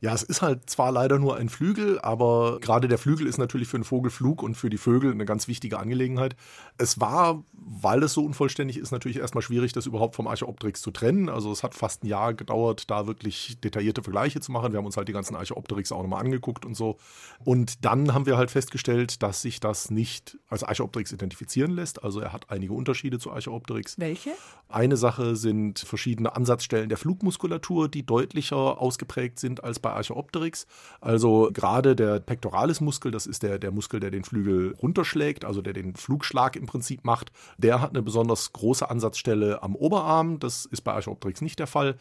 Ja, es ist halt zwar leider nur ein Flügel, aber gerade der Flügel ist natürlich für den Vogelflug und für die Vögel eine ganz wichtige Angelegenheit. Es war, weil es so unvollständig ist, natürlich erstmal schwierig, das überhaupt vom Archeopteryx zu trennen. Also es hat fast ein Jahr gedauert, da wirklich detaillierte Vergleiche zu machen. Wir haben uns halt die ganzen Archeopteryx auch nochmal angeguckt und so. Und dann haben wir halt festgestellt, dass sich das nicht als Archeopteryx identifizieren lässt. Also er hat einige Unterschiede zu Archeopteryx. Welche? Eine Sache sind verschiedene Ansatzstellen der Flugmuskulatur, die deutlicher ausgeprägt sind als bei bei Archeopteryx. Also gerade der Pectoralis-Muskel, das ist der, der Muskel, der den Flügel runterschlägt, also der den Flugschlag im Prinzip macht, der hat eine besonders große Ansatzstelle am Oberarm. Das ist bei Archeopteryx nicht der Fall.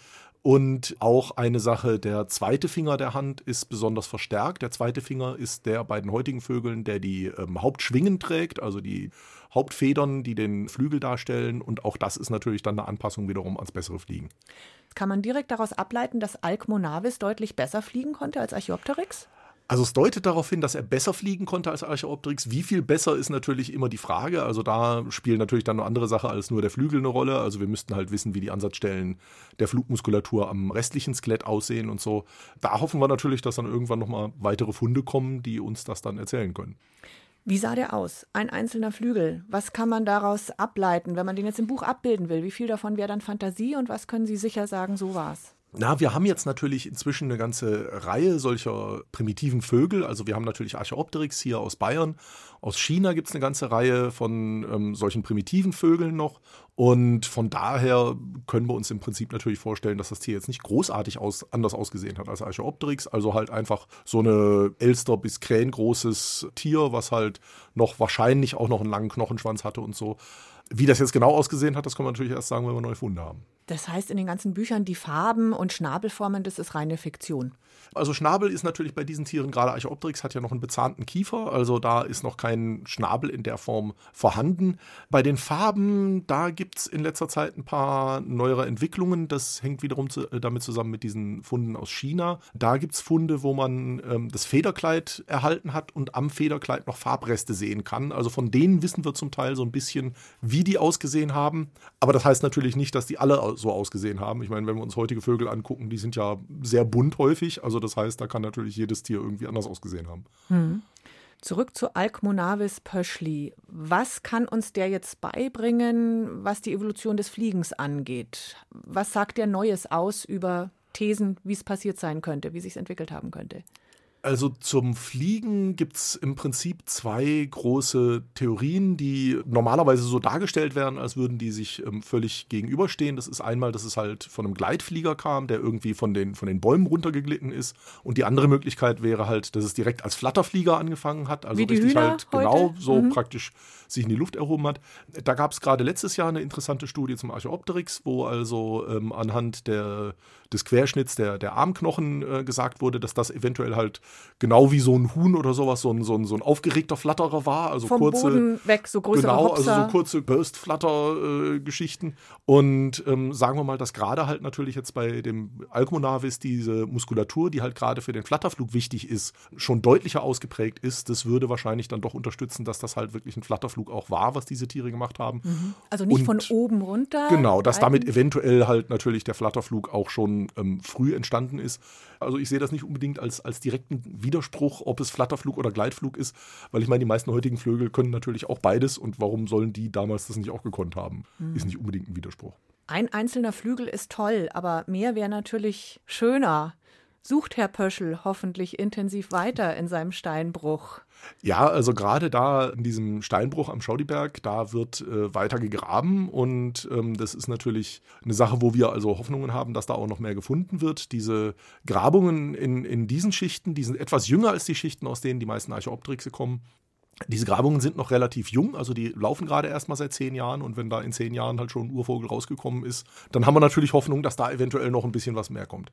Und auch eine Sache, der zweite Finger der Hand ist besonders verstärkt. Der zweite Finger ist der bei den heutigen Vögeln, der die ähm, Hauptschwingen trägt, also die Hauptfedern, die den Flügel darstellen. Und auch das ist natürlich dann eine Anpassung wiederum ans bessere Fliegen. Kann man direkt daraus ableiten, dass Alcmonavis deutlich besser fliegen konnte als Archaeopteryx? Also es deutet darauf hin, dass er besser fliegen konnte als Archaeopteryx. Wie viel besser ist natürlich immer die Frage. Also da spielen natürlich dann eine andere Sache als nur der Flügel eine Rolle. Also wir müssten halt wissen, wie die Ansatzstellen der Flugmuskulatur am restlichen Skelett aussehen und so. Da hoffen wir natürlich, dass dann irgendwann nochmal weitere Funde kommen, die uns das dann erzählen können. Wie sah der aus? Ein einzelner Flügel. Was kann man daraus ableiten, wenn man den jetzt im Buch abbilden will? Wie viel davon wäre dann Fantasie und was können Sie sicher sagen, so war's? Na, wir haben jetzt natürlich inzwischen eine ganze Reihe solcher primitiven Vögel. Also wir haben natürlich Archaeopteryx hier aus Bayern. Aus China gibt es eine ganze Reihe von ähm, solchen primitiven Vögeln noch. Und von daher können wir uns im Prinzip natürlich vorstellen, dass das Tier jetzt nicht großartig aus, anders ausgesehen hat als Archaeopteryx. Also halt einfach so eine Elster- bis Krähengroßes Tier, was halt noch wahrscheinlich auch noch einen langen Knochenschwanz hatte und so. Wie das jetzt genau ausgesehen hat, das kann man natürlich erst sagen, wenn wir neue Funde haben. Das heißt, in den ganzen Büchern die Farben und Schnabelformen, das ist reine Fiktion. Also Schnabel ist natürlich bei diesen Tieren, gerade Archaeopteryx hat ja noch einen bezahnten Kiefer, also da ist noch kein Schnabel in der Form vorhanden. Bei den Farben, da gibt es in letzter Zeit ein paar neuere Entwicklungen. Das hängt wiederum zu, äh, damit zusammen mit diesen Funden aus China. Da gibt es Funde, wo man ähm, das Federkleid erhalten hat und am Federkleid noch Farbreste sehen kann. Also von denen wissen wir zum Teil so ein bisschen, wie die ausgesehen haben. Aber das heißt natürlich nicht, dass die alle so ausgesehen haben. Ich meine, wenn wir uns heutige Vögel angucken, die sind ja sehr bunt häufig. Also das heißt, da kann natürlich jedes Tier irgendwie anders ausgesehen haben. Hm. Zurück zu Alcmonavis Pöschli. Was kann uns der jetzt beibringen, was die Evolution des Fliegens angeht? Was sagt der Neues aus über Thesen, wie es passiert sein könnte, wie sich entwickelt haben könnte? Also zum Fliegen gibt es im Prinzip zwei große Theorien, die normalerweise so dargestellt werden, als würden die sich ähm, völlig gegenüberstehen. Das ist einmal, dass es halt von einem Gleitflieger kam, der irgendwie von den, von den Bäumen runtergeglitten ist. Und die andere Möglichkeit wäre halt, dass es direkt als Flatterflieger angefangen hat. Also richtig Hühner halt genau heute? so Mhm. praktisch sich in die Luft erhoben hat. Da gab es gerade letztes Jahr eine interessante Studie zum Archaeopteryx, wo also ähm, anhand der, des Querschnitts der, der Armknochen äh, gesagt wurde, dass das eventuell halt genau wie so ein Huhn oder sowas, so ein, so ein, so ein aufgeregter Flatterer war. Also Vom kurze, Boden weg, so größere Genau, Hopser. also so kurze Burst-Flutter-Geschichten. und ähm, sagen wir mal, dass gerade halt natürlich jetzt bei dem Alcmonavis diese Muskulatur, die halt gerade für den Flatterflug wichtig ist, schon deutlicher ausgeprägt ist. Das würde wahrscheinlich dann doch unterstützen, dass das halt wirklich ein Flatterflug auch war, was diese Tiere gemacht haben. Also nicht von Und- oben runter. Genau, dass damit eventuell halt natürlich der Flatterflug auch schon ähm, früh entstanden ist. Also ich sehe das nicht unbedingt als, als direkten Widerspruch, ob es Flatterflug oder Gleitflug ist, weil ich meine, die meisten heutigen Vögel können natürlich auch beides und warum sollen die damals das nicht auch gekonnt haben? Ist nicht unbedingt ein Widerspruch. Ein einzelner Flügel ist toll, aber mehr wäre natürlich schöner. Sucht Herr Pöschel hoffentlich intensiv weiter in seinem Steinbruch. Ja, also gerade da in diesem Steinbruch am Schaudiberg, da wird äh, weiter gegraben und ähm, das ist natürlich eine Sache, wo wir also Hoffnungen haben, dass da auch noch mehr gefunden wird. Diese Grabungen in, in diesen Schichten, die sind etwas jünger als die Schichten, aus denen die meisten Archaeopteryxe kommen. Diese Grabungen sind noch relativ jung, also die laufen gerade erst mal seit zehn Jahren und wenn da in zehn Jahren halt schon ein Urvogel rausgekommen ist, dann haben wir natürlich Hoffnung, dass da eventuell noch ein bisschen was mehr kommt.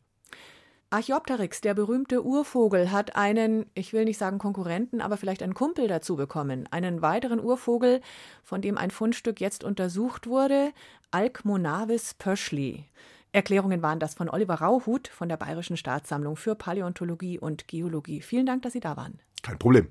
Archaeopteryx, der berühmte Urvogel, hat einen, ich will nicht sagen Konkurrenten, aber vielleicht einen Kumpel dazu bekommen. Einen weiteren Urvogel, von dem ein Fundstück jetzt untersucht wurde, Alcmonavis pöschli. Erklärungen waren das von Oliver Rauhut von der Bayerischen Staatssammlung für Paläontologie und Geologie. Vielen Dank, dass Sie da waren. Kein Problem.